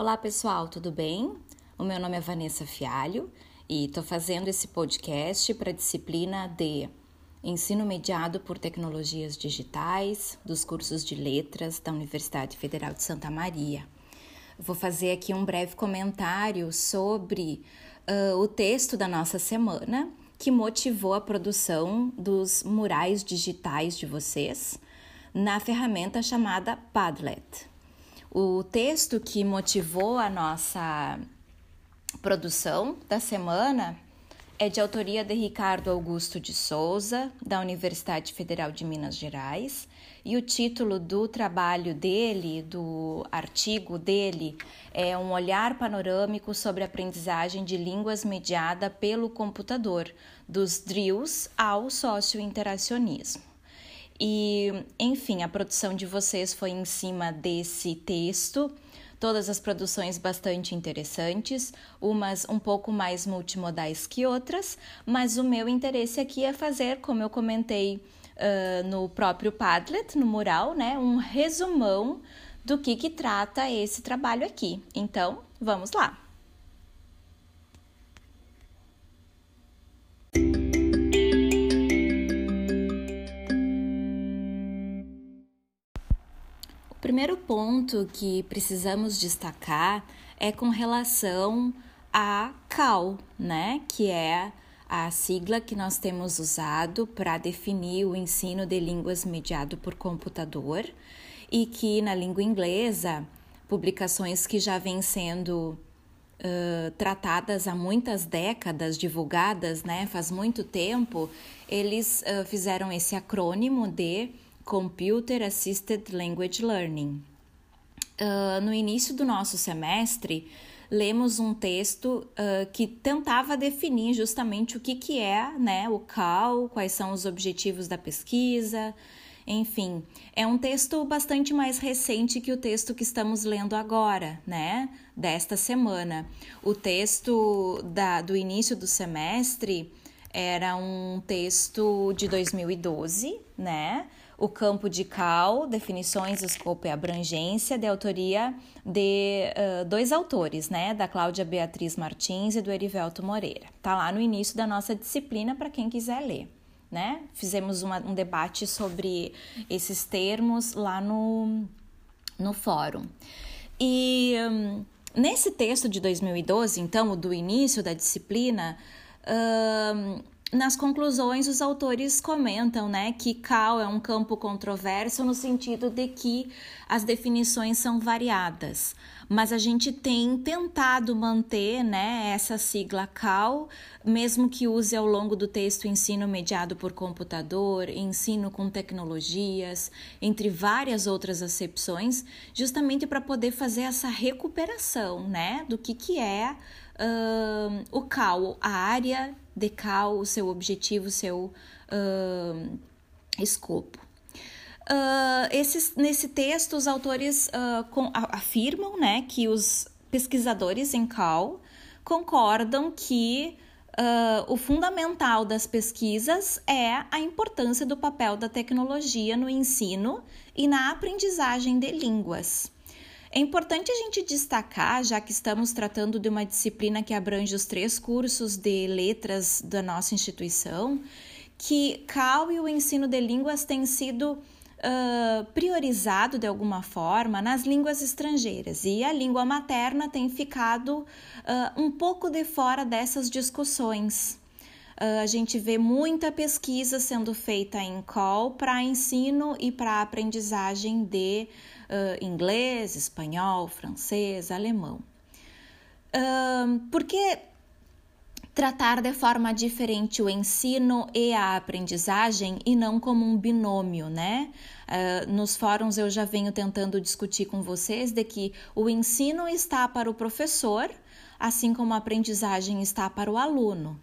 Olá pessoal, tudo bem? O meu nome é Vanessa Fialho e estou fazendo esse podcast para a disciplina de Ensino Mediado por Tecnologias Digitais dos cursos de Letras da Universidade Federal de Santa Maria. Vou fazer aqui um breve comentário sobre uh, o texto da nossa semana que motivou a produção dos murais digitais de vocês na ferramenta chamada Padlet. O texto que motivou a nossa produção da semana é de autoria de Ricardo Augusto de Souza, da Universidade Federal de Minas Gerais, e o título do trabalho dele, do artigo dele, é Um olhar panorâmico sobre a aprendizagem de línguas mediada pelo computador, dos drills ao socio-interacionismo. E, enfim, a produção de vocês foi em cima desse texto. Todas as produções bastante interessantes, umas um pouco mais multimodais que outras, mas o meu interesse aqui é fazer, como eu comentei uh, no próprio Padlet, no mural, né, um resumão do que, que trata esse trabalho aqui. Então, vamos lá! Primeiro ponto que precisamos destacar é com relação à CAL, né? Que é a sigla que nós temos usado para definir o ensino de línguas mediado por computador e que na língua inglesa, publicações que já vêm sendo uh, tratadas há muitas décadas, divulgadas, né? Faz muito tempo, eles uh, fizeram esse acrônimo de Computer Assisted Language Learning. Uh, no início do nosso semestre, lemos um texto uh, que tentava definir justamente o que, que é né, o CAL, quais são os objetivos da pesquisa, enfim. É um texto bastante mais recente que o texto que estamos lendo agora, né, desta semana. O texto da, do início do semestre era um texto de 2012, né? O campo de Cal, definições, escopo e abrangência, de autoria de uh, dois autores, né? Da Cláudia Beatriz Martins e do Erivelto Moreira. Tá lá no início da nossa disciplina para quem quiser ler. Né? Fizemos uma, um debate sobre esses termos lá no, no fórum. E um, nesse texto de 2012, então, do início da disciplina, um, nas conclusões, os autores comentam né, que CAL é um campo controverso no sentido de que as definições são variadas, mas a gente tem tentado manter né, essa sigla CAL, mesmo que use ao longo do texto ensino mediado por computador, ensino com tecnologias, entre várias outras acepções, justamente para poder fazer essa recuperação né, do que, que é uh, o CAL, a área de CAL, o seu objetivo, o seu uh, escopo. Uh, esses, nesse texto, os autores uh, com, afirmam né, que os pesquisadores em CAL concordam que Uh, o fundamental das pesquisas é a importância do papel da tecnologia no ensino e na aprendizagem de línguas. É importante a gente destacar, já que estamos tratando de uma disciplina que abrange os três cursos de letras da nossa instituição, que CAL e o ensino de línguas têm sido uh, priorizado de alguma forma nas línguas estrangeiras e a língua materna tem ficado uh, um pouco de fora dessas discussões. Uh, a gente vê muita pesquisa sendo feita em CAL para ensino e para aprendizagem de uh, inglês, espanhol, francês, alemão. Uh, por que tratar de forma diferente o ensino e a aprendizagem e não como um binômio, né? Uh, nos fóruns eu já venho tentando discutir com vocês de que o ensino está para o professor, assim como a aprendizagem está para o aluno.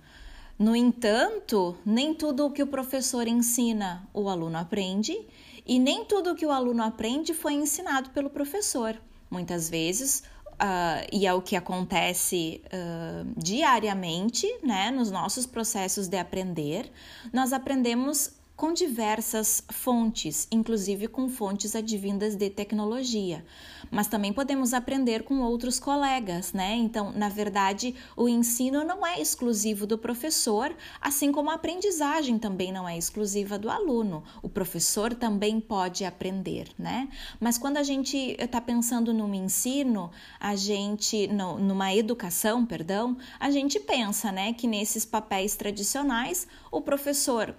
No entanto, nem tudo o que o professor ensina o aluno aprende e nem tudo o que o aluno aprende foi ensinado pelo professor. Muitas vezes, uh, e é o que acontece uh, diariamente, né, nos nossos processos de aprender, nós aprendemos com diversas fontes, inclusive com fontes advindas de tecnologia. Mas também podemos aprender com outros colegas, né? Então, na verdade, o ensino não é exclusivo do professor, assim como a aprendizagem também não é exclusiva do aluno. O professor também pode aprender, né? Mas quando a gente está pensando num ensino, a gente, numa educação, perdão, a gente pensa, né, que nesses papéis tradicionais o professor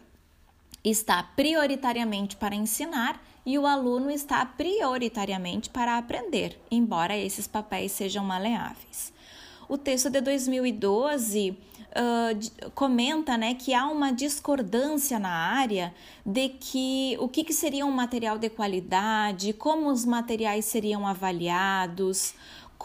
está prioritariamente para ensinar e o aluno está prioritariamente para aprender, embora esses papéis sejam maleáveis. O texto de 2012 uh, comenta né, que há uma discordância na área de que o que, que seria um material de qualidade, como os materiais seriam avaliados,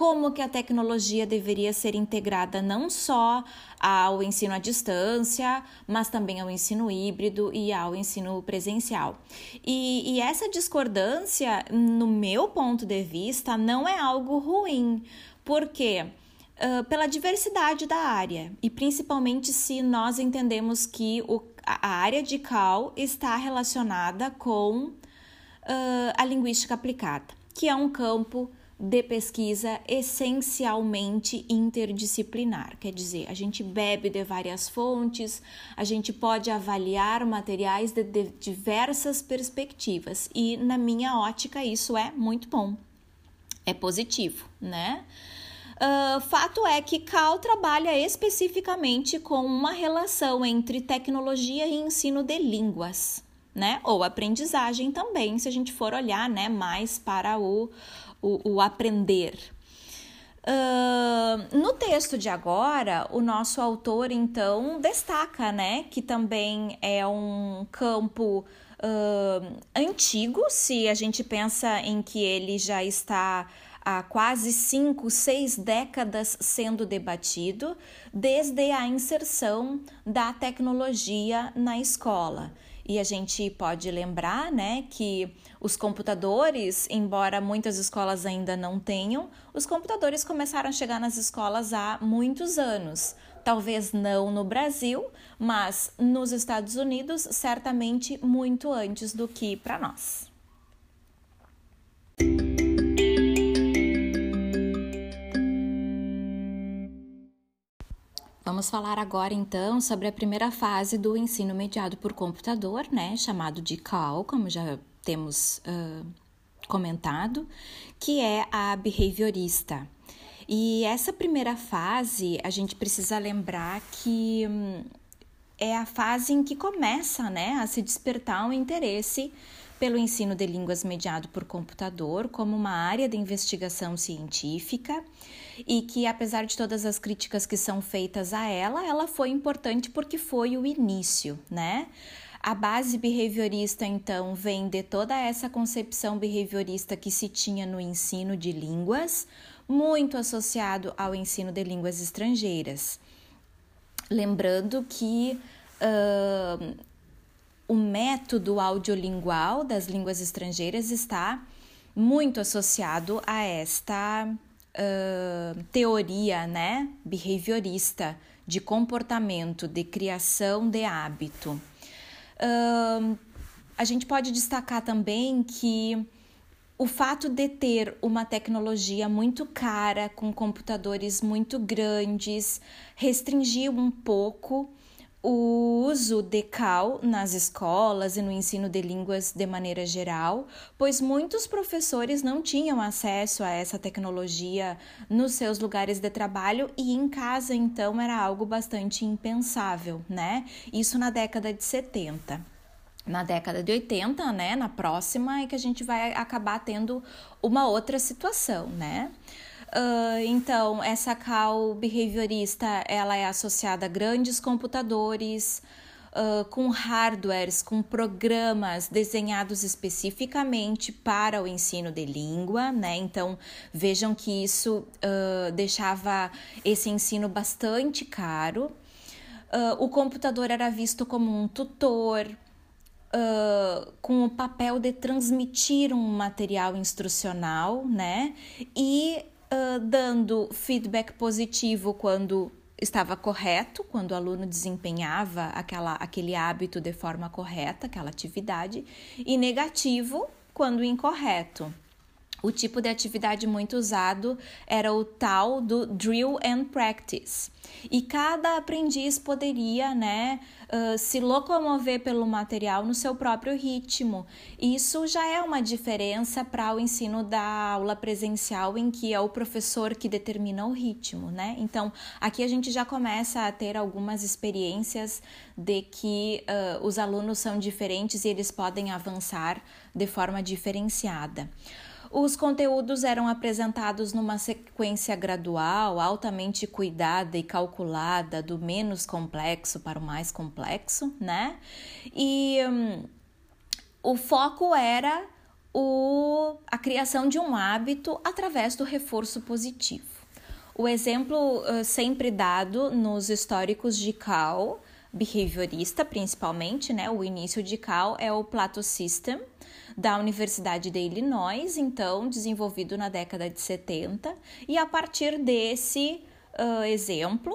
como que a tecnologia deveria ser integrada não só ao ensino à distância, mas também ao ensino híbrido e ao ensino presencial. E, e essa discordância, no meu ponto de vista, não é algo ruim, porque uh, pela diversidade da área. E principalmente se nós entendemos que o, a área de CAL está relacionada com uh, a linguística aplicada, que é um campo de pesquisa essencialmente interdisciplinar. Quer dizer, a gente bebe de várias fontes, a gente pode avaliar materiais de, de diversas perspectivas e, na minha ótica, isso é muito bom, é positivo, né? Uh, fato é que Cal trabalha especificamente com uma relação entre tecnologia e ensino de línguas, né? Ou aprendizagem também, se a gente for olhar, né, mais para o, o, o aprender. Uh, no texto de agora, o nosso autor então destaca, né, que também é um campo uh, antigo, se a gente pensa em que ele já está há quase cinco, seis décadas sendo debatido, desde a inserção da tecnologia na escola. E a gente pode lembrar, né, que os computadores, embora muitas escolas ainda não tenham, os computadores começaram a chegar nas escolas há muitos anos. Talvez não no Brasil, mas nos Estados Unidos, certamente muito antes do que para nós. Vamos falar agora então sobre a primeira fase do ensino mediado por computador, né, chamado de CAL, como já temos uh, comentado, que é a behaviorista. E essa primeira fase, a gente precisa lembrar que hum, é a fase em que começa né, a se despertar um interesse pelo ensino de línguas mediado por computador como uma área de investigação científica e que, apesar de todas as críticas que são feitas a ela, ela foi importante porque foi o início, né? A base behaviorista, então, vem de toda essa concepção behaviorista que se tinha no ensino de línguas, muito associado ao ensino de línguas estrangeiras. Lembrando que uh, o método audiolingual das línguas estrangeiras está muito associado a esta teoria né, behaviorista de comportamento, de criação de hábito. Uh, a gente pode destacar também que o fato de ter uma tecnologia muito cara, com computadores muito grandes, restringiu um pouco o uso de CAL nas escolas e no ensino de línguas de maneira geral, pois muitos professores não tinham acesso a essa tecnologia nos seus lugares de trabalho e em casa então era algo bastante impensável, né? Isso na década de 70 na década de 80, né, na próxima, é que a gente vai acabar tendo uma outra situação, né? Uh, então, essa cal behaviorista ela é associada a grandes computadores, uh, com hardwares, com programas desenhados especificamente para o ensino de língua, né? Então, vejam que isso uh, deixava esse ensino bastante caro. o computador era visto como um tutor, Uh, com o papel de transmitir um material instrucional, né? E uh, dando feedback positivo quando estava correto quando o aluno desempenhava aquela, aquele hábito de forma correta, aquela atividade, e negativo quando incorreto. O tipo de atividade muito usado era o tal do drill and practice. E cada aprendiz poderia, né, uh, se locomover pelo material no seu próprio ritmo. Isso já é uma diferença para o ensino da aula presencial, em que é o professor que determina o ritmo, né? Então, aqui a gente já começa a ter algumas experiências de que uh, os alunos são diferentes e eles podem avançar de forma diferenciada. Os conteúdos eram apresentados numa sequência gradual, altamente cuidada e calculada, do menos complexo para o mais complexo, né? E um, o foco era o, a criação de um hábito através do reforço positivo. O exemplo uh, sempre dado nos históricos de Cal, behaviorista principalmente, né? O início de Cal é o Plato System, da Universidade de Illinois, então desenvolvido na década de 70, e a partir desse uh, exemplo,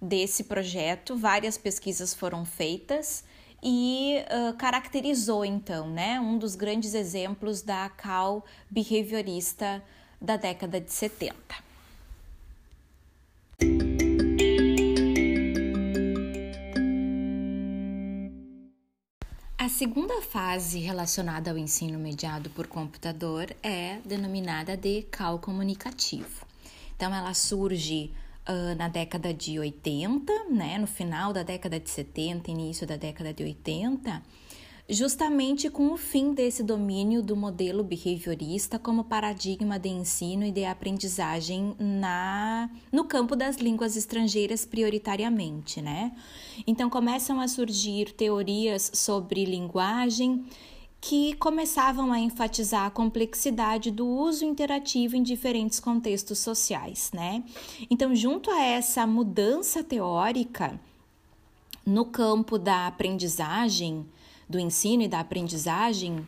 desse projeto, várias pesquisas foram feitas e uh, caracterizou então, né, um dos grandes exemplos da cal behaviorista da década de 70. A segunda fase relacionada ao ensino mediado por computador é denominada de cal comunicativo. Então, ela surge uh, na década de 80, né, no final da década de 70, início da década de 80 justamente com o fim desse domínio do modelo behaviorista como paradigma de ensino e de aprendizagem na no campo das línguas estrangeiras prioritariamente, né? Então começam a surgir teorias sobre linguagem que começavam a enfatizar a complexidade do uso interativo em diferentes contextos sociais, né? Então, junto a essa mudança teórica no campo da aprendizagem, do ensino e da aprendizagem,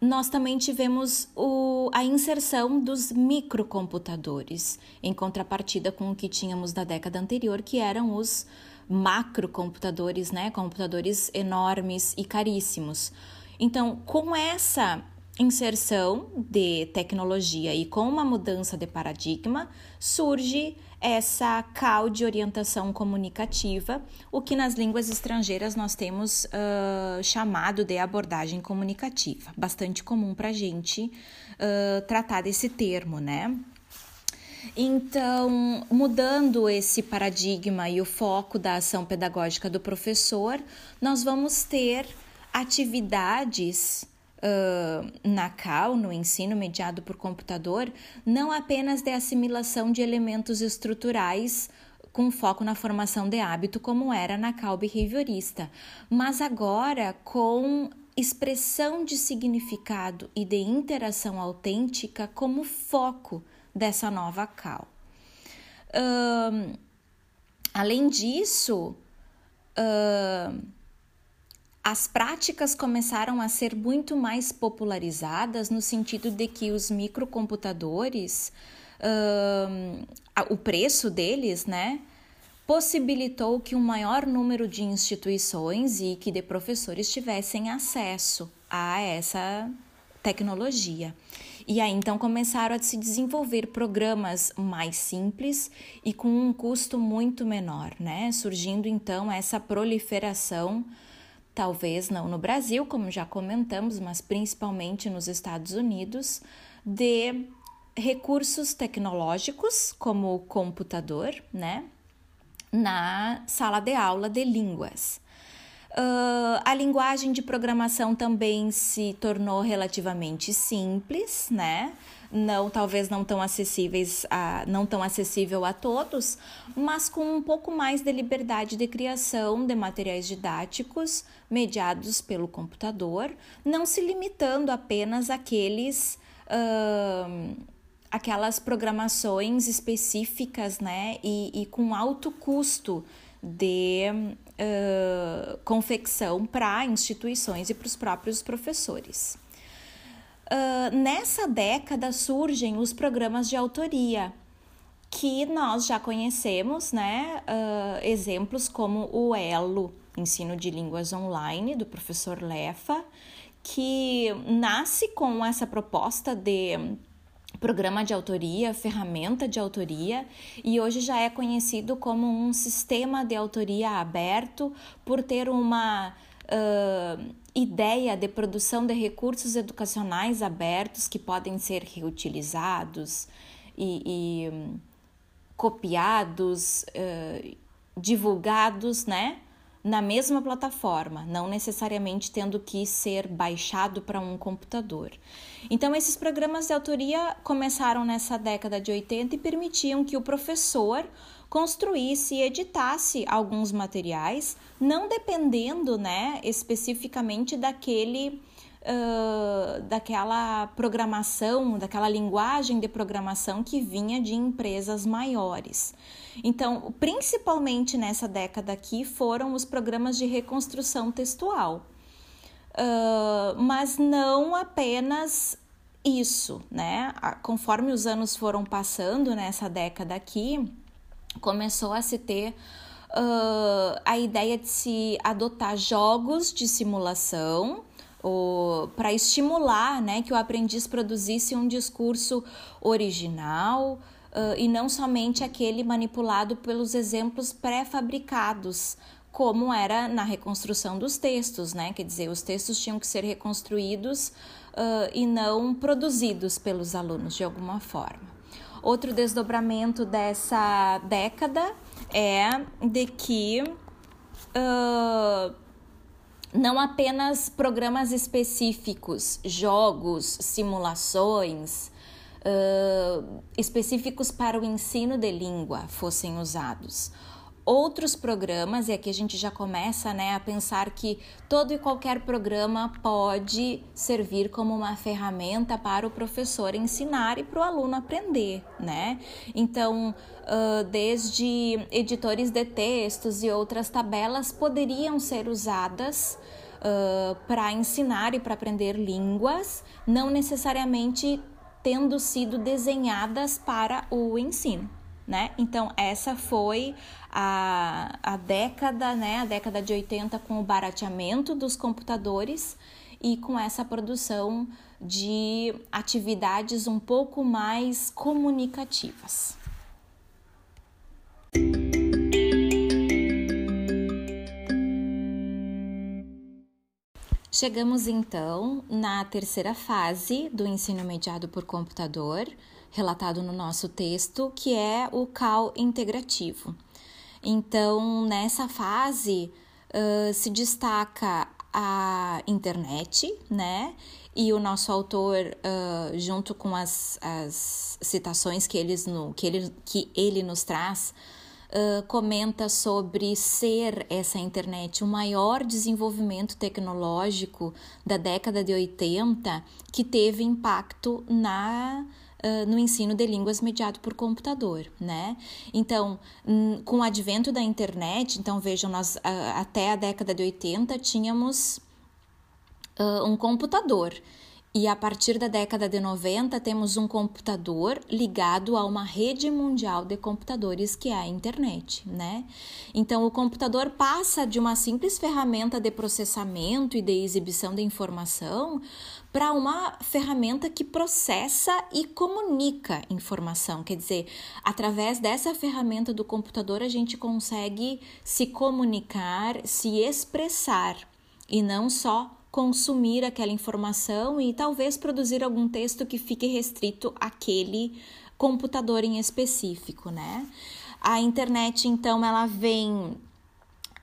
nós também tivemos o, a inserção dos microcomputadores, em contrapartida com o que tínhamos na década anterior, que eram os macrocomputadores, né? Computadores enormes e caríssimos. Então, com essa inserção de tecnologia e com uma mudança de paradigma, surge essa cal de orientação comunicativa, o que nas línguas estrangeiras nós temos uh, chamado de abordagem comunicativa, bastante comum para a gente uh, tratar desse termo, né? Então, mudando esse paradigma e o foco da ação pedagógica do professor, nós vamos ter atividades na CAL, no ensino mediado por computador, não apenas de assimilação de elementos estruturais com foco na formação de hábito, como era na CAL behaviorista, mas agora com expressão de significado e de interação autêntica como foco dessa nova CAL. Uh, além disso, uh, as práticas começaram a ser muito mais popularizadas no sentido de que os microcomputadores, o preço deles, né, possibilitou que um maior número de instituições e que de professores tivessem acesso a essa tecnologia. E aí então começaram a se desenvolver programas mais simples e com um custo muito menor, né? Surgindo então essa proliferação talvez não no Brasil, como já comentamos, mas principalmente nos Estados Unidos, de recursos tecnológicos, como o computador, né, na sala de aula de línguas. Uh, a linguagem de programação também se tornou relativamente simples, né? Não talvez não tão acessíveis a, não tão acessível a todos, mas com um pouco mais de liberdade de criação de materiais didáticos mediados pelo computador, não se limitando apenas àqueles uh, aquelas programações específicas, né, e, e com alto custo de uh, confecção para instituições e para os próprios professores. Uh, nessa década surgem os programas de autoria, que nós já conhecemos, né? Uh, exemplos como o Elo, ensino de línguas online, do professor Lefa, que nasce com essa proposta de programa de autoria, ferramenta de autoria, e hoje já é conhecido como um sistema de autoria aberto por ter uma uh, ideia de produção de recursos educacionais abertos que podem ser reutilizados e, e um, copiados, uh, divulgados, né? Na mesma plataforma, não necessariamente tendo que ser baixado para um computador. Então, esses programas de autoria começaram nessa década de 80 e permitiam que o professor construísse e editasse alguns materiais, não dependendo, né, especificamente daquele uh, daquela programação, daquela linguagem de programação que vinha de empresas maiores. Então, principalmente nessa década aqui, foram os programas de reconstrução textual. Uh, mas não apenas isso, né? Conforme os anos foram passando nessa década aqui, começou a se ter uh, a ideia de se adotar jogos de simulação para estimular né, que o aprendiz produzisse um discurso original uh, e não somente aquele manipulado pelos exemplos pré-fabricados, como era na reconstrução dos textos, né? Quer dizer, os textos tinham que ser reconstruídos uh, e não produzidos pelos alunos de alguma forma. Outro desdobramento dessa década é de que uh, não apenas programas específicos, jogos, simulações uh, específicos para o ensino de língua fossem usados outros programas, e aqui a gente já começa né, a pensar que todo e qualquer programa pode servir como uma ferramenta para o professor ensinar e para o aluno aprender, né? Então, uh, desde editores de textos e outras tabelas poderiam ser usadas. Uh, para ensinar e para aprender línguas, não necessariamente tendo sido desenhadas para o ensino né? Então, essa foi a, a década, né? A década de 80 com o barateamento dos computadores e com essa produção de atividades um pouco mais comunicativas. Chegamos então na terceira fase do ensino mediado por computador, relatado no nosso texto, que é o CAL integrativo. Então, nessa fase, uh, se destaca a internet, né? E o nosso autor, uh, junto com as, as citações que, eles no, que, ele, que ele nos traz, uh, comenta sobre ser essa internet o maior desenvolvimento tecnológico da década de 80 que teve impacto na no ensino de línguas mediado por computador, né? Então, com o advento da internet, então vejam, nós uh, até a década de 80 tínhamos uh, um computador e a partir da década de 90 temos um computador ligado a uma rede mundial de computadores que é a internet, né? Então o computador passa de uma simples ferramenta de processamento e de exibição de informação para uma ferramenta que processa e comunica informação. Quer dizer, através dessa ferramenta do computador a gente consegue se comunicar, se expressar e não só consumir aquela informação e talvez produzir algum texto que fique restrito àquele computador em específico, né? A internet, então, ela vem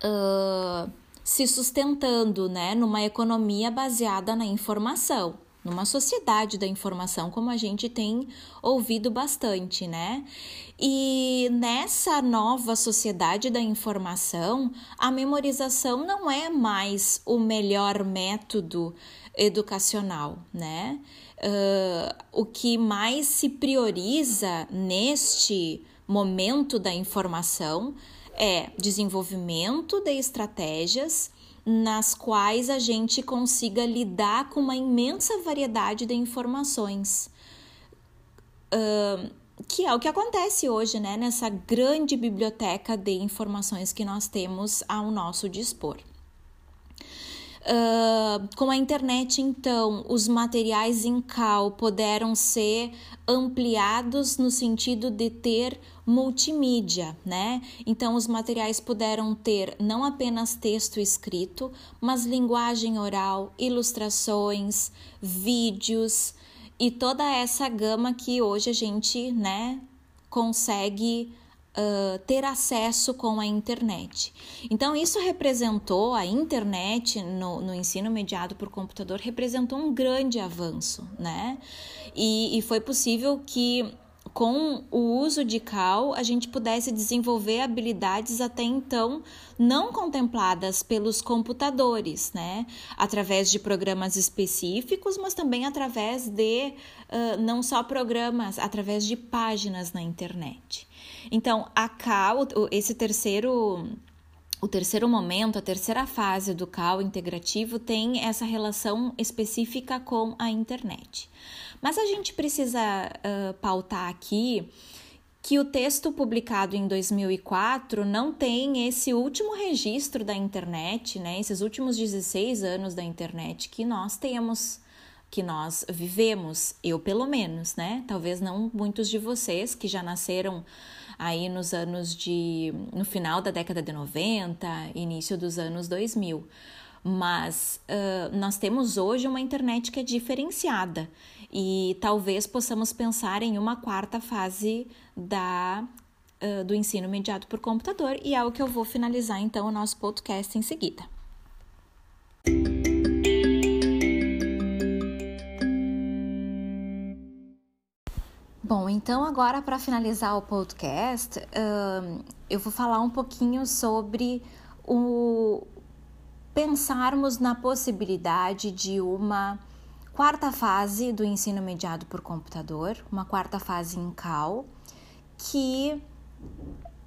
uh, se sustentando, né, numa economia baseada na informação numa sociedade da informação, como a gente tem ouvido bastante, né? E nessa nova sociedade da informação, a memorização não é mais o melhor método educacional, né? Uh, o que mais se prioriza neste momento da informação é desenvolvimento de estratégias nas quais a gente consiga lidar com uma imensa variedade de informações. Uh, que é o que acontece hoje, né, nessa grande biblioteca de informações que nós temos ao nosso dispor. Uh, com a internet, então, os materiais em cal puderam ser ampliados no sentido de ter multimídia, né? Então, os materiais puderam ter não apenas texto escrito, mas linguagem oral, ilustrações, vídeos e toda essa gama que hoje a gente, né, consegue uh, ter acesso com a internet. Então, isso representou, a internet no, no ensino mediado por computador representou um grande avanço, né? E, e foi possível que com o uso de cal, a gente pudesse desenvolver habilidades até então não contempladas pelos computadores, né? Através de programas específicos, mas também através de uh, não só programas, através de páginas na internet. Então, a cal, esse terceiro o terceiro momento, a terceira fase do CAL integrativo tem essa relação específica com a internet. Mas a gente precisa uh, pautar aqui que o texto publicado em 2004 não tem esse último registro da internet, né? Esses últimos 16 anos da internet que nós temos, que nós vivemos, eu pelo menos, né? Talvez não muitos de vocês que já nasceram aí nos anos de no final da década de 90, início dos anos 2000. Mas uh, nós temos hoje uma internet que é diferenciada e talvez possamos pensar em uma quarta fase da uh, do ensino mediado por computador e é o que eu vou finalizar então o nosso podcast em seguida. Bom, então agora para finalizar o podcast, uh, eu vou falar um pouquinho sobre o pensarmos na possibilidade de uma quarta fase do ensino mediado por computador, uma quarta fase em CAL, que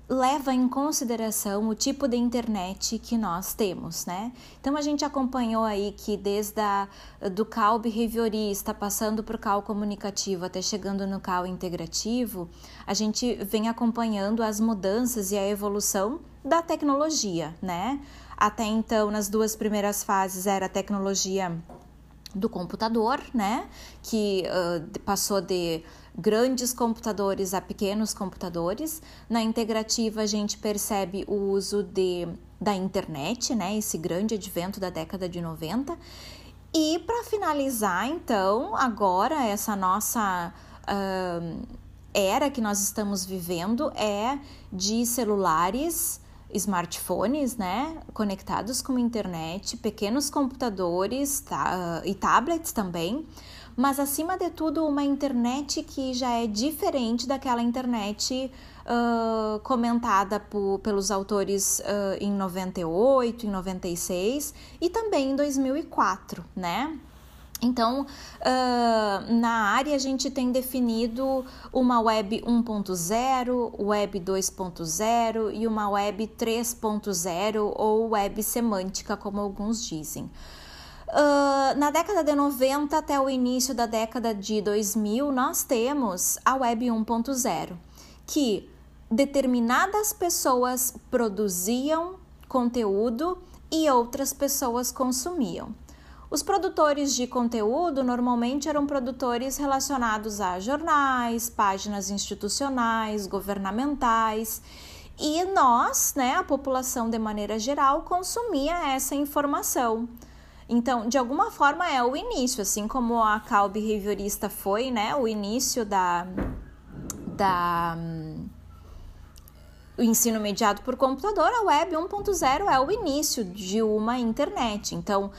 leva em consideração o tipo de internet que nós temos, né? Então a gente acompanhou aí que desde a, do cal behaviorista, passando por cal comunicativo até chegando no cal integrativo, a gente vem acompanhando as mudanças e a evolução da tecnologia, né? Até então, nas duas primeiras fases era a tecnologia do computador, né? Que uh, passou de grandes computadores a pequenos computadores. Na integrativa, a gente percebe o uso de, da internet, né? Esse grande advento da década de 90. E para finalizar, então, agora essa nossa uh, era que nós estamos vivendo é de celulares smartphones, né, conectados com internet, pequenos computadores tá, e tablets também, mas acima de tudo uma internet que já é diferente daquela internet uh, comentada por, pelos autores uh, em 98, em 96 e também em 2004, né? Então, uh, na área a gente tem definido uma web 1.0, web 2.0 e uma web 3.0 ou web semântica, como alguns dizem. Uh, na década de 90 até o início da década de 2000, nós temos a web 1.0, que determinadas pessoas produziam conteúdo e outras pessoas consumiam. Os produtores de conteúdo normalmente eram produtores relacionados a jornais, páginas institucionais, governamentais, e nós, né, a população de maneira geral, consumia essa informação. Então, de alguma forma é o início, assim como a cal behaviorista foi, né, o início da da o ensino mediado por computador, a web 1.0 é o início de uma internet. Então,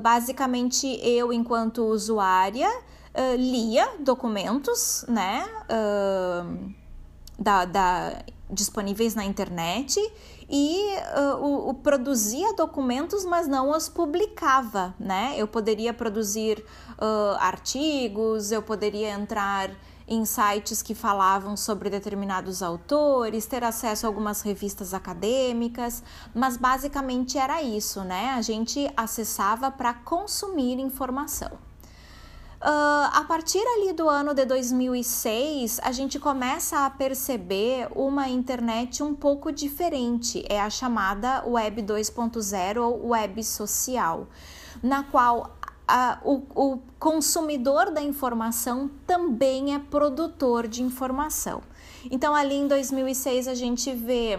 basicamente, eu, enquanto usuária, lia documentos, né, da, da, disponíveis na internet e o, o, produzia documentos, mas não os publicava, né? Eu poderia produzir artigos, eu poderia entrar em sites que falavam sobre determinados autores, ter acesso a algumas revistas acadêmicas, mas basicamente era isso, né? A gente acessava para consumir informação. Uh, a partir ali do ano de 2006, a gente começa a perceber uma internet um pouco diferente, é a chamada Web 2.0 ou Web social, na qual o, o consumidor da informação também é produtor de informação. Então, ali em 2006, a gente vê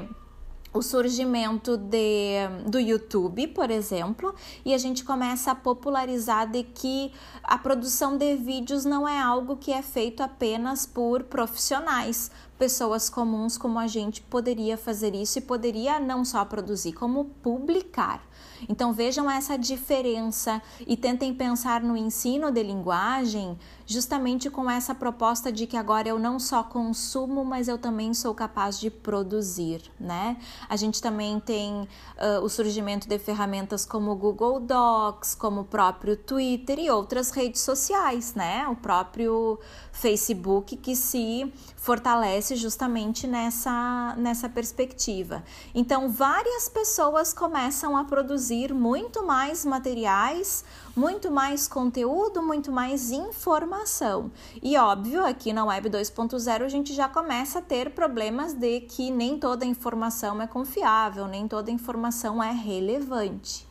o surgimento de, do YouTube, por exemplo, e a gente começa a popularizar de que a produção de vídeos não é algo que é feito apenas por profissionais, pessoas comuns como a gente poderia fazer isso e poderia não só produzir, como publicar. Então vejam essa diferença e tentem pensar no ensino de linguagem justamente com essa proposta de que agora eu não só consumo, mas eu também sou capaz de produzir, né? A gente também tem uh, o surgimento de ferramentas como o Google Docs, como o próprio Twitter e outras redes sociais, né? O próprio Facebook que se fortalece justamente nessa, nessa perspectiva. Então, várias pessoas começam a produzir muito mais materiais, muito mais conteúdo, muito mais informação. E óbvio, aqui na Web 2.0 a gente já começa a ter problemas de que nem toda informação é confiável, nem toda informação é relevante.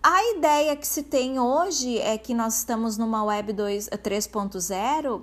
A ideia que se tem hoje é que nós estamos numa Web 3.0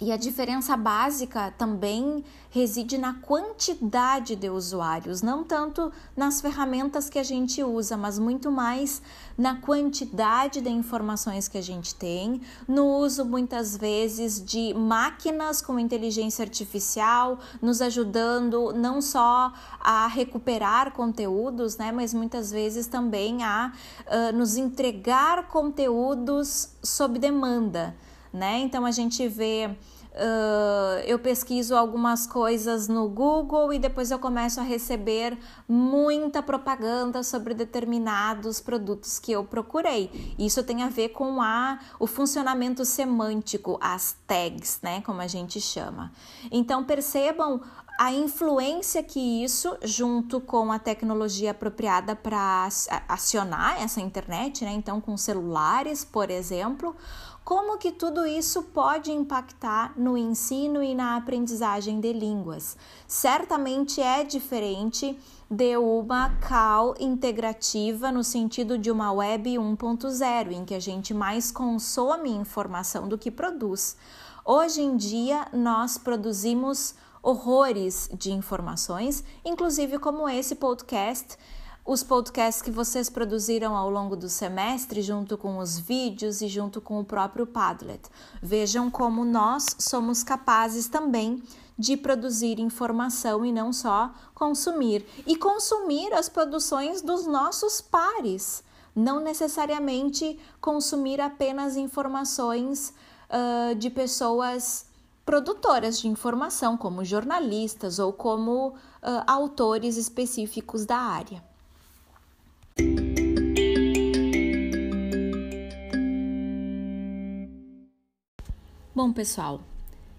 e a diferença básica também reside na quantidade de usuários, não tanto nas ferramentas que a gente usa, mas muito mais na quantidade de informações que a gente tem, no uso muitas vezes de máquinas com inteligência artificial, nos ajudando não só a recuperar conteúdos, né, mas muitas vezes também a uh, nos entregar conteúdos sob demanda né? Então a gente vê. Uh, eu pesquiso algumas coisas no Google e depois eu começo a receber muita propaganda sobre determinados produtos que eu procurei. Isso tem a ver com a, o funcionamento semântico, as tags, né, como a gente chama. Então percebam a influência que isso, junto com a tecnologia apropriada para acionar essa internet, né? Então, com celulares, por exemplo, como que tudo isso pode impactar no ensino e na aprendizagem de línguas. Certamente é diferente de uma CAL integrativa no sentido de uma web 1.0, em que a gente mais consome informação do que produz. Hoje em dia, nós produzimos horrores de informações, inclusive como esse podcast os podcasts que vocês produziram ao longo do semestre, junto com os vídeos e junto com o próprio Padlet. Vejam como nós somos capazes também de produzir informação e não só consumir. E consumir as produções dos nossos pares, não necessariamente consumir apenas informações uh, de pessoas produtoras de informação, como jornalistas ou como uh, autores específicos da área. Bom, pessoal,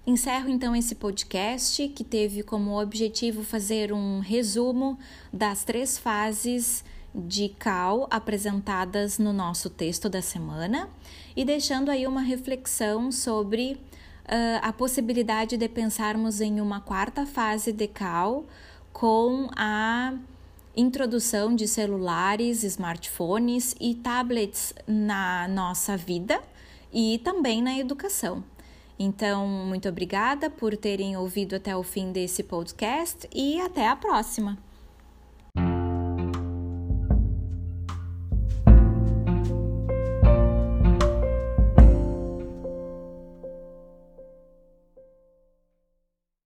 encerro então esse podcast que teve como objetivo fazer um resumo das três fases de cal apresentadas no nosso texto da semana e deixando aí uma reflexão sobre uh, a possibilidade de pensarmos em uma quarta fase de cal com a introdução de celulares, smartphones e tablets na nossa vida e também na educação. Então, muito obrigada por terem ouvido até o fim desse podcast e até a próxima!